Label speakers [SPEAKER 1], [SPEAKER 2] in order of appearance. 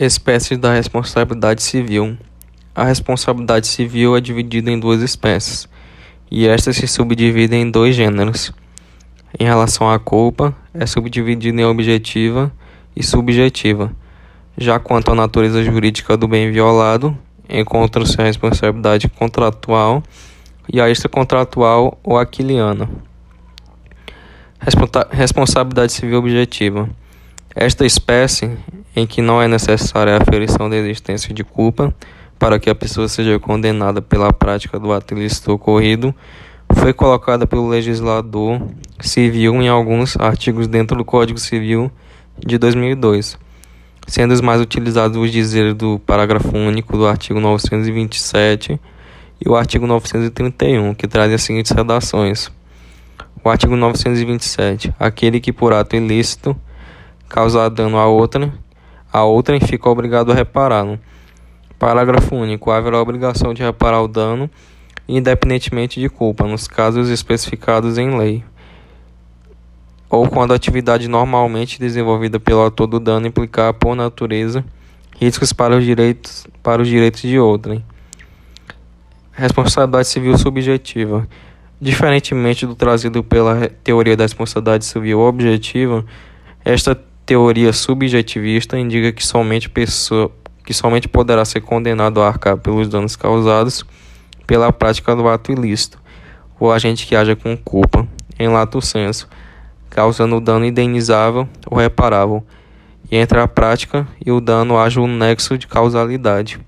[SPEAKER 1] Espécies da responsabilidade civil. A responsabilidade civil é dividida em duas espécies, e estas se subdividem em dois gêneros. Em relação à culpa, é subdividida em objetiva e subjetiva. Já quanto à natureza jurídica do bem violado, encontra-se a responsabilidade contratual e a extracontratual ou aquiliana. Responsabilidade civil objetiva. Esta espécie em que não é necessária a aferição da existência de culpa para que a pessoa seja condenada pela prática do ato ilícito ocorrido, foi colocada pelo legislador civil em alguns artigos dentro do Código Civil de 2002, sendo os mais utilizados os dizeres do parágrafo único do artigo 927 e o artigo 931, que trazem as seguintes redações. O artigo 927. Aquele que por ato ilícito causar dano a outra a outrem fica obrigado a repará-lo. Parágrafo único. Haverá obrigação de reparar o dano, independentemente de culpa, nos casos especificados em lei, ou quando a atividade normalmente desenvolvida pelo autor do dano implicar, por natureza, riscos para os direitos, para os direitos de outrem. Responsabilidade civil subjetiva. Diferentemente do trazido pela teoria da responsabilidade civil objetiva, esta teoria subjetivista indica que somente pessoa que somente poderá ser condenado a arcar pelos danos causados pela prática do ato ilícito, o agente que haja com culpa, em lato senso, causando dano indenizável ou reparável, e entre a prática e o dano haja um nexo de causalidade.